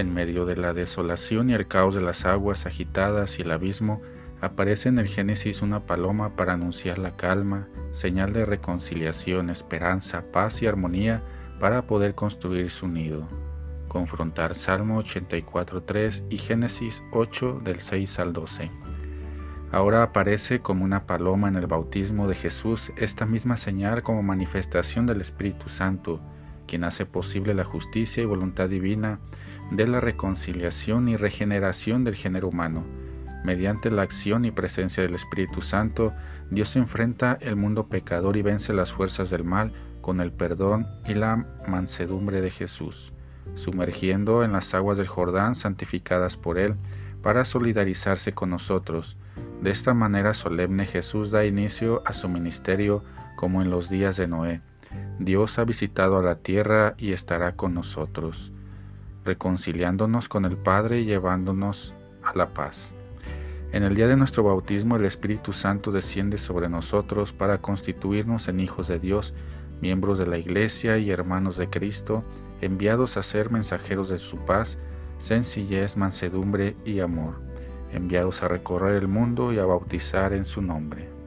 En medio de la desolación y el caos de las aguas agitadas y el abismo, aparece en el Génesis una paloma para anunciar la calma, señal de reconciliación, esperanza, paz y armonía para poder construir su nido. Confrontar Salmo 84.3 y Génesis 8 del 6 al 12. Ahora aparece como una paloma en el bautismo de Jesús esta misma señal como manifestación del Espíritu Santo, quien hace posible la justicia y voluntad divina de la reconciliación y regeneración del género humano. Mediante la acción y presencia del Espíritu Santo, Dios enfrenta el mundo pecador y vence las fuerzas del mal con el perdón y la mansedumbre de Jesús, sumergiendo en las aguas del Jordán santificadas por Él para solidarizarse con nosotros. De esta manera solemne Jesús da inicio a su ministerio como en los días de Noé. Dios ha visitado a la tierra y estará con nosotros reconciliándonos con el Padre y llevándonos a la paz. En el día de nuestro bautismo el Espíritu Santo desciende sobre nosotros para constituirnos en hijos de Dios, miembros de la Iglesia y hermanos de Cristo, enviados a ser mensajeros de su paz, sencillez, mansedumbre y amor, enviados a recorrer el mundo y a bautizar en su nombre.